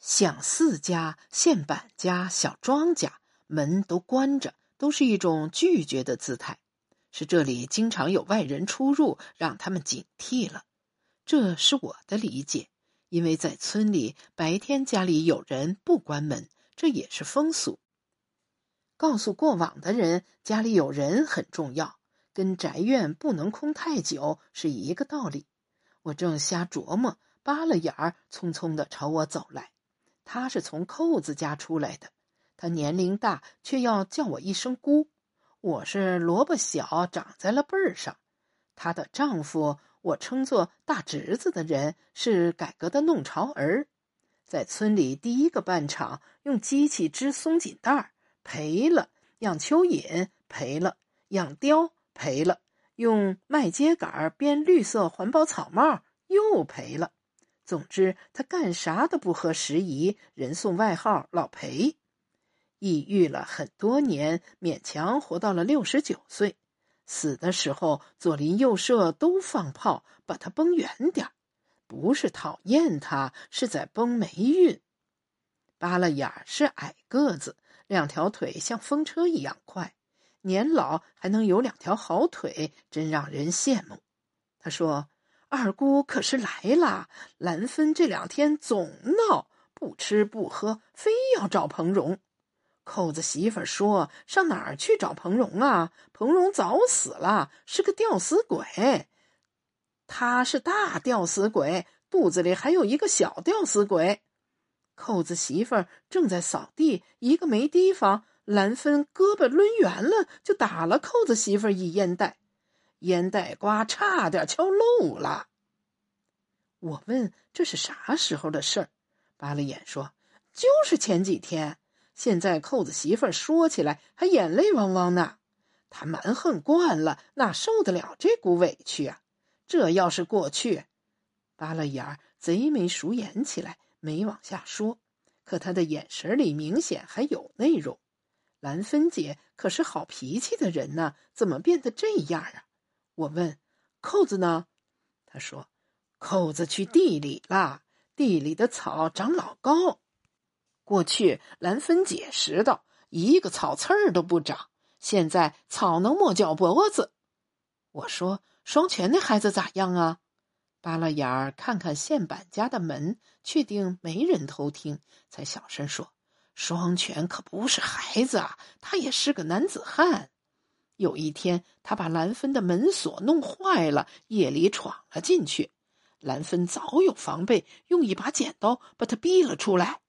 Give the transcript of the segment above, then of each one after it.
像四家、县板家、小庄家门都关着，都是一种拒绝的姿态，是这里经常有外人出入，让他们警惕了。这是我的理解，因为在村里白天家里有人不关门，这也是风俗。告诉过往的人家里有人很重要，跟宅院不能空太久是一个道理。我正瞎琢磨，扒了眼儿，匆匆的朝我走来。他是从扣子家出来的，他年龄大，却要叫我一声姑。我是萝卜小，长在了辈儿上。她的丈夫，我称作大侄子的人，是改革的弄潮儿，在村里第一个办厂，用机器织松紧带儿，赔了；养蚯蚓赔了；养貂赔了；用麦秸秆编绿色环保草帽又赔了。总之，他干啥都不合时宜，人送外号“老裴”。抑郁了很多年，勉强活到了六十九岁。死的时候，左邻右舍都放炮，把他崩远点不是讨厌他，是在崩霉运。扒了眼是矮个子，两条腿像风车一样快，年老还能有两条好腿，真让人羡慕。他说。二姑可是来了，兰芬这两天总闹，不吃不喝，非要找彭荣。扣子媳妇说：“上哪儿去找彭荣啊？彭荣早死了，是个吊死鬼。他是大吊死鬼，肚子里还有一个小吊死鬼。”扣子媳妇正在扫地，一个没提防，兰芬胳膊抡圆了，就打了扣子媳妇一烟袋。烟袋瓜差点敲漏了。我问：“这是啥时候的事儿？”扒了眼说：“就是前几天。”现在扣子媳妇儿说起来还眼泪汪汪呢。他蛮横惯了，哪受得了这股委屈啊？这要是过去，扒了眼儿贼眉鼠眼起来，没往下说。可他的眼神里明显还有内容。兰芬姐可是好脾气的人呢，怎么变得这样啊？我问：“扣子呢？”他说：“扣子去地里了，地里的草长老高。过去兰芬姐拾到一个草刺儿都不长，现在草能没脚脖子。”我说：“双全那孩子咋样啊？”扒拉眼儿看看县板家的门，确定没人偷听，才小声说：“双全可不是孩子啊，他也是个男子汉。”有一天，他把兰芬的门锁弄坏了，夜里闯了进去。兰芬早有防备，用一把剪刀把他逼了出来。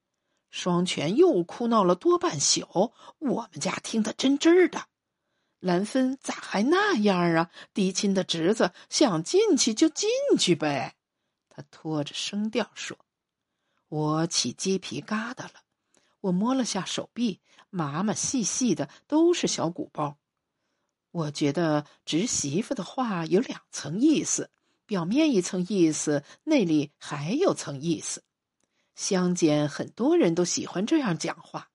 双全又哭闹了多半宿，我们家听得真真的。兰芬咋还那样啊？嫡亲的侄子想进去就进去呗。他拖着声调说：“我起鸡皮疙瘩了。”我摸了下手臂，麻麻细细的，都是小鼓包。我觉得侄媳妇的话有两层意思，表面一层意思，内里还有层意思。乡间很多人都喜欢这样讲话，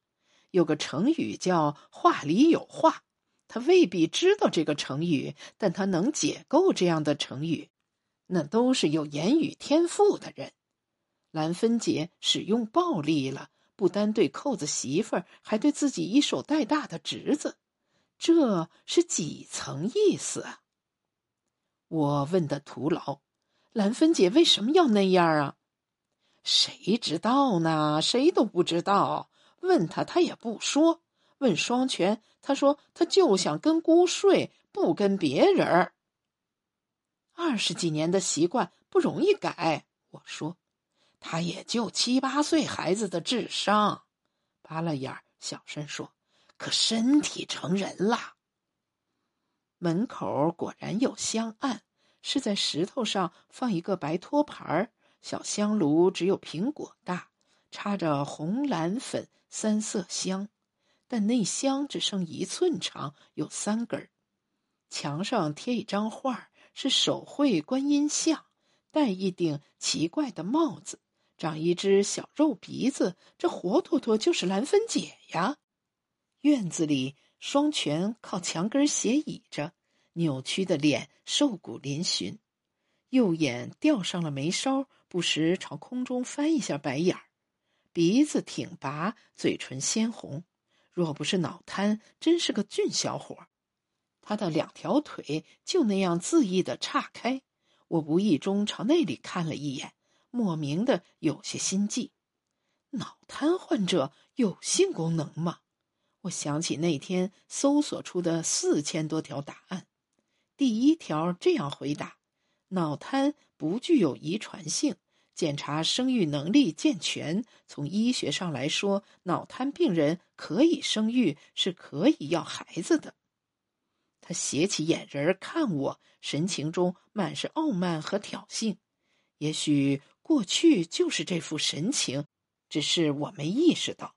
有个成语叫“话里有话”。他未必知道这个成语，但他能解构这样的成语，那都是有言语天赋的人。兰芬姐使用暴力了，不单对扣子媳妇，还对自己一手带大的侄子。这是几层意思？我问的徒劳。兰芬姐为什么要那样啊？谁知道呢？谁都不知道。问他，他也不说。问双全，他说他就想跟姑睡，不跟别人。二十几年的习惯不容易改。我说，他也就七八岁孩子的智商。扒了眼儿，小声说。可身体成人了。门口果然有香案，是在石头上放一个白托盘儿，小香炉只有苹果大，插着红、蓝、粉三色香，但那香只剩一寸长，有三根儿。墙上贴一张画，是手绘观音像，戴一顶奇怪的帽子，长一只小肉鼻子，这活脱脱就是兰芬姐呀。院子里，双拳靠墙根斜倚着，扭曲的脸瘦骨嶙峋，右眼吊上了眉梢，不时朝空中翻一下白眼儿。鼻子挺拔，嘴唇鲜红。若不是脑瘫，真是个俊小伙。他的两条腿就那样恣意的岔开，我无意中朝那里看了一眼，莫名的有些心悸。脑瘫患者有性功能吗？我想起那天搜索出的四千多条答案，第一条这样回答：脑瘫不具有遗传性，检查生育能力健全。从医学上来说，脑瘫病人可以生育，是可以要孩子的。他斜起眼仁看我，神情中满是傲慢和挑衅。也许过去就是这副神情，只是我没意识到。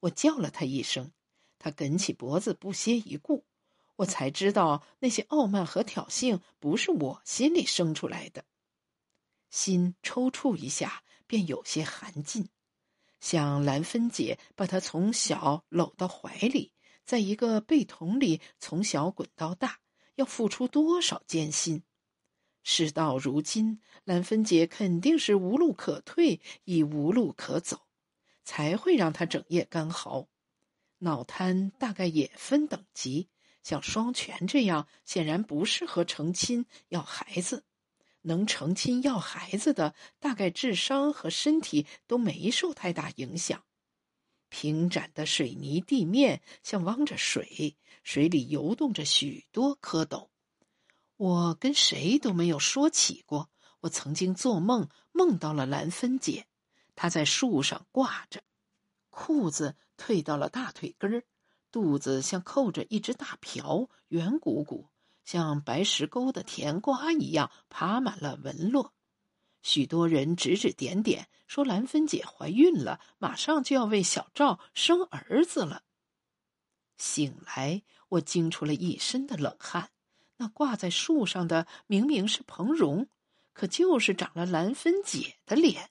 我叫了他一声，他梗起脖子，不屑一顾。我才知道那些傲慢和挑衅不是我心里生出来的。心抽搐一下，便有些寒噤，想兰芬姐把他从小搂到怀里。在一个被桶里从小滚到大，要付出多少艰辛？事到如今，兰芬姐肯定是无路可退，已无路可走，才会让她整夜干嚎。脑瘫大概也分等级，像双全这样，显然不适合成亲要孩子。能成亲要孩子的，大概智商和身体都没受太大影响。平展的水泥地面像汪着水，水里游动着许多蝌蚪。我跟谁都没有说起过，我曾经做梦梦到了蓝芬姐，她在树上挂着，裤子退到了大腿根儿，肚子像扣着一只大瓢，圆鼓鼓，像白石沟的甜瓜一样，爬满了纹络。许多人指指点点，说兰芬姐怀孕了，马上就要为小赵生儿子了。醒来，我惊出了一身的冷汗。那挂在树上的明明是彭荣，可就是长了兰芬姐的脸。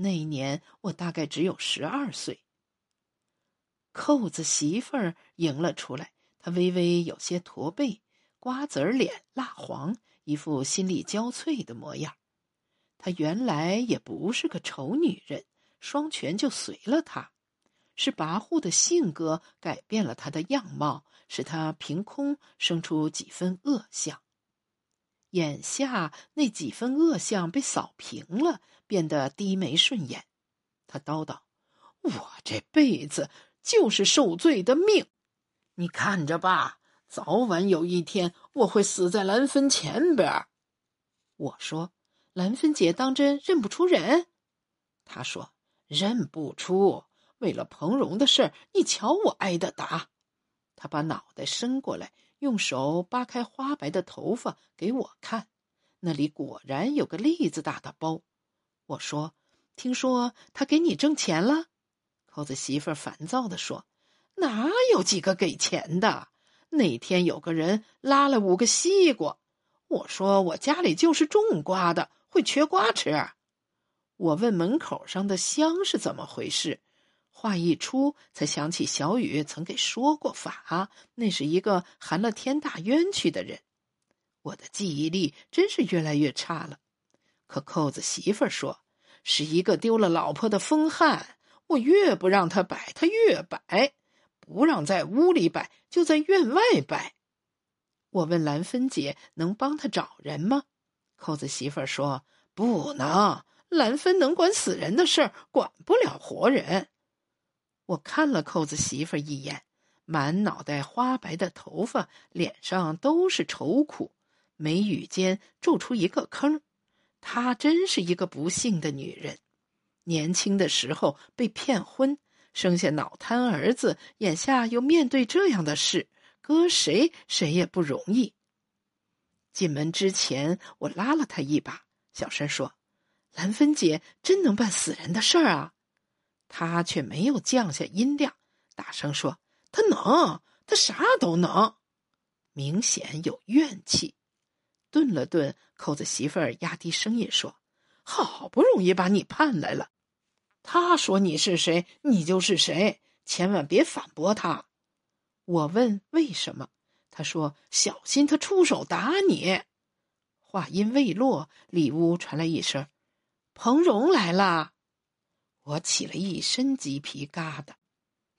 那一年我大概只有十二岁。扣子媳妇儿迎了出来，她微微有些驼背，瓜子脸，蜡黄，一副心力交瘁的模样。她原来也不是个丑女人，双拳就随了她，是跋扈的性格改变了她的样貌，使她凭空生出几分恶相。眼下那几分恶相被扫平了，变得低眉顺眼。他叨叨：“我这辈子就是受罪的命，你看着吧，早晚有一天我会死在蓝坟前边。”我说。兰芬姐当真认不出人？他说：“认不出。为了彭荣的事儿，你瞧我挨的打。”他把脑袋伸过来，用手扒开花白的头发给我看，那里果然有个栗子大的包。我说：“听说他给你挣钱了？”扣子媳妇烦躁地说：“哪有几个给钱的？那天有个人拉了五个西瓜，我说我家里就是种瓜的。”会缺瓜吃？我问门口上的香是怎么回事。话一出，才想起小雨曾给说过法，那是一个含了天大冤屈的人。我的记忆力真是越来越差了。可扣子媳妇儿说，是一个丢了老婆的疯汉。我越不让他摆，他越摆，不让在屋里摆，就在院外摆。我问兰芬姐，能帮他找人吗？扣子媳妇儿说：“不能，兰芬能管死人的事儿，管不了活人。”我看了扣子媳妇一眼，满脑袋花白的头发，脸上都是愁苦，眉宇间皱出一个坑。她真是一个不幸的女人，年轻的时候被骗婚，生下脑瘫儿子，眼下又面对这样的事，搁谁谁也不容易。进门之前，我拉了她一把，小声说：“兰芬姐真能办死人的事儿啊！”他却没有降下音量，大声说：“他能，他啥都能。”明显有怨气。顿了顿，扣子媳妇儿压低声音说：“好不容易把你盼来了，他说你是谁，你就是谁，千万别反驳他。”我问为什么。他说：“小心他出手打你。”话音未落，里屋传来一声：“彭荣来了。”我起了一身鸡皮疙瘩。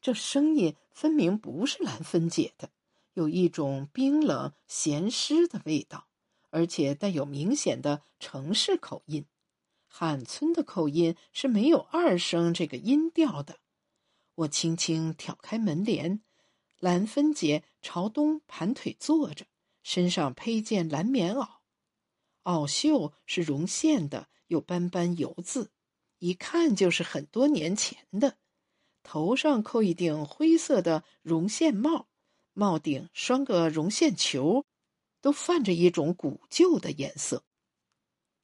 这声音分明不是兰芬姐的，有一种冰冷咸湿的味道，而且带有明显的城市口音。汉村的口音是没有二声这个音调的。我轻轻挑开门帘，兰芬姐朝东盘腿坐着，身上披件蓝棉袄，袄袖是绒线的，有斑斑油渍，一看就是很多年前的。头上扣一顶灰色的绒线帽，帽顶拴个绒线球，都泛着一种古旧的颜色。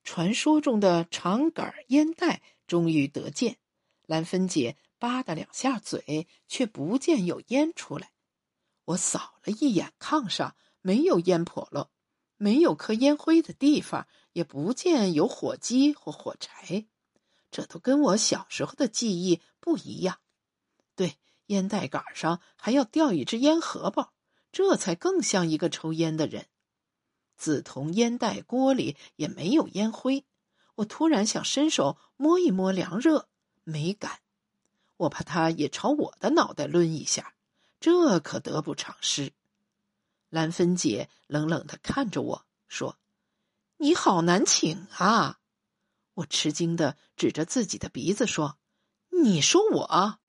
传说中的长杆烟袋终于得见，兰芬姐吧嗒两下嘴，却不见有烟出来。我扫了一眼炕上，没有烟笸箩，没有颗烟灰的地方，也不见有火机或火柴，这都跟我小时候的记忆不一样。对，烟袋杆上还要吊一只烟盒包，这才更像一个抽烟的人。紫铜烟袋锅里也没有烟灰，我突然想伸手摸一摸凉热，没敢，我怕他也朝我的脑袋抡一下，这可得不偿失。兰芬姐冷冷的看着我说：“你好难请啊！”我吃惊的指着自己的鼻子说：“你说我？”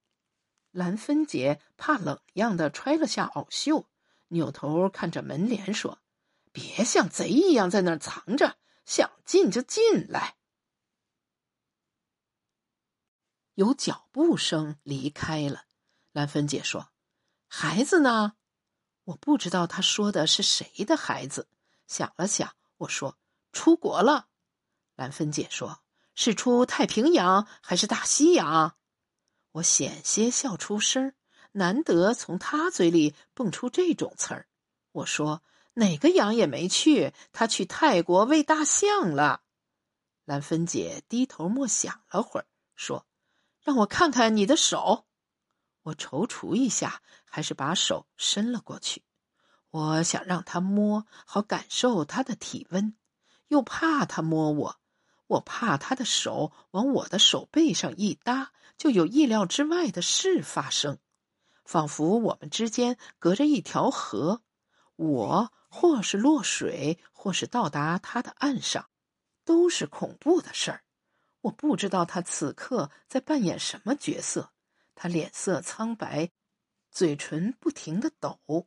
兰芬姐怕冷样的揣了下袄袖，扭头看着门帘说：“别像贼一样在那儿藏着，想进就进来。”有脚步声离开了。兰芬姐说：“孩子呢？”我不知道她说的是谁的孩子。想了想，我说：“出国了。”兰芬姐说：“是出太平洋还是大西洋？”我险些笑出声难得从他嘴里蹦出这种词儿。我说：“哪个羊也没去，他去泰国喂大象了。”兰芬姐低头默想了会儿，说：“让我看看你的手。”我踌躇一下，还是把手伸了过去。我想让他摸，好感受他的体温，又怕他摸我。我怕他的手往我的手背上一搭，就有意料之外的事发生，仿佛我们之间隔着一条河，我或是落水，或是到达他的岸上，都是恐怖的事儿。我不知道他此刻在扮演什么角色，他脸色苍白，嘴唇不停的抖，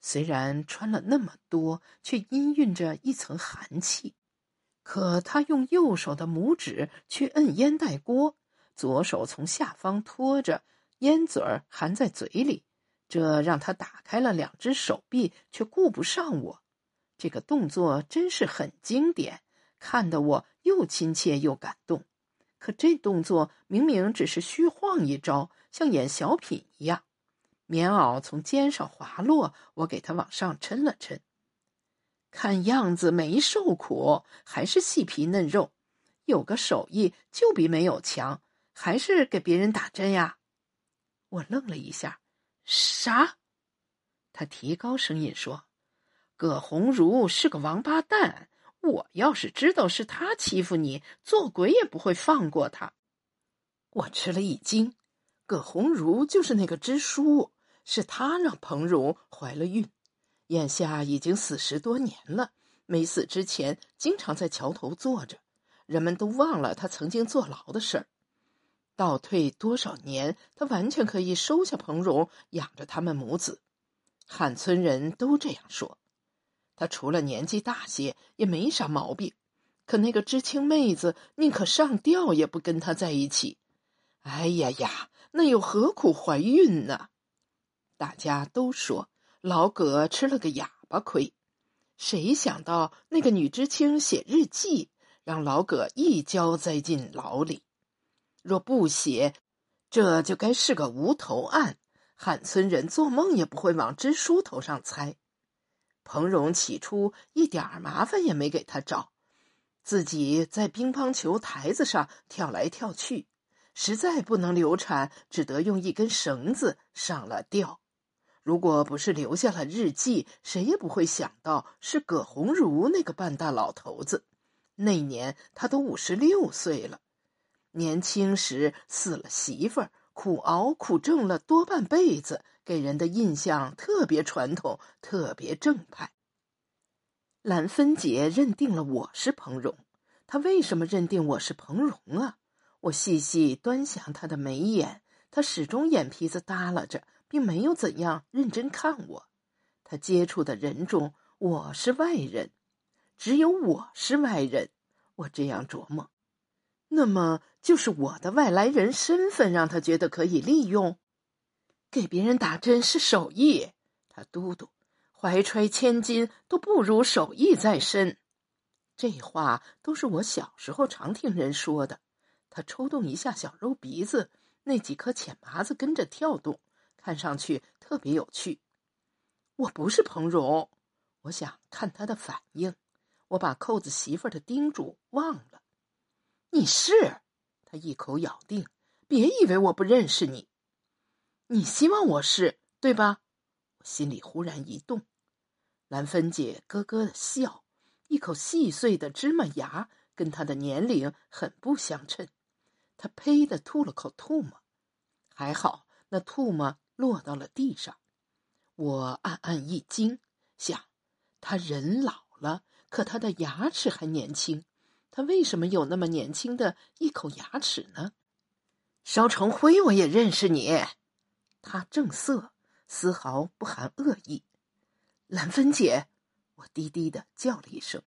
虽然穿了那么多，却氤氲着一层寒气。可他用右手的拇指去摁烟袋锅，左手从下方托着烟嘴儿含在嘴里，这让他打开了两只手臂，却顾不上我。这个动作真是很经典，看得我又亲切又感动。可这动作明明只是虚晃一招，像演小品一样。棉袄从肩上滑落，我给他往上抻了抻。看样子没受苦，还是细皮嫩肉，有个手艺就比没有强。还是给别人打针呀？我愣了一下，啥？他提高声音说：“葛红茹是个王八蛋，我要是知道是他欺负你，做鬼也不会放过他。”我吃了一惊，葛红茹就是那个支书，是他让彭蓉怀了孕。眼下已经死十多年了，没死之前经常在桥头坐着，人们都忘了他曾经坐牢的事儿。倒退多少年，他完全可以收下彭蓉，养着他们母子。汉村人都这样说。他除了年纪大些，也没啥毛病。可那个知青妹子宁可上吊也不跟他在一起。哎呀呀，那又何苦怀孕呢？大家都说。老葛吃了个哑巴亏，谁想到那个女知青写日记，让老葛一跤栽进牢里。若不写，这就该是个无头案，汉村人做梦也不会往支书头上猜。彭荣起初一点麻烦也没给他找，自己在乒乓球台子上跳来跳去，实在不能流产，只得用一根绳子上了吊。如果不是留下了日记，谁也不会想到是葛红茹那个半大老头子。那年他都五十六岁了，年轻时死了媳妇儿，苦熬苦挣了多半辈子，给人的印象特别传统，特别正派。兰芬姐认定了我是彭荣，她为什么认定我是彭荣啊？我细细端详她的眉眼，她始终眼皮子耷拉着，并没有怎样认真看我。他接触的人中，我是外人，只有我是外人。我这样琢磨。那么，就是我的外来人身份让他觉得可以利用，给别人打针是手艺。他嘟嘟，怀揣千金都不如手艺在身。这话都是我小时候常听人说的。他抽动一下小肉鼻子，那几颗浅麻子跟着跳动，看上去特别有趣。我不是彭荣，我想看他的反应。我把扣子媳妇的叮嘱忘了。你是，他一口咬定，别以为我不认识你。你希望我是对吧？我心里忽然一动。兰芬姐咯咯的笑，一口细碎的芝麻牙，跟她的年龄很不相称。她呸的吐了口唾沫，还好那唾沫落到了地上。我暗暗一惊，想，他人老了，可他的牙齿还年轻。他为什么有那么年轻的一口牙齿呢？烧成灰，我也认识你。他正色，丝毫不含恶意。兰芬姐，我低低的叫了一声。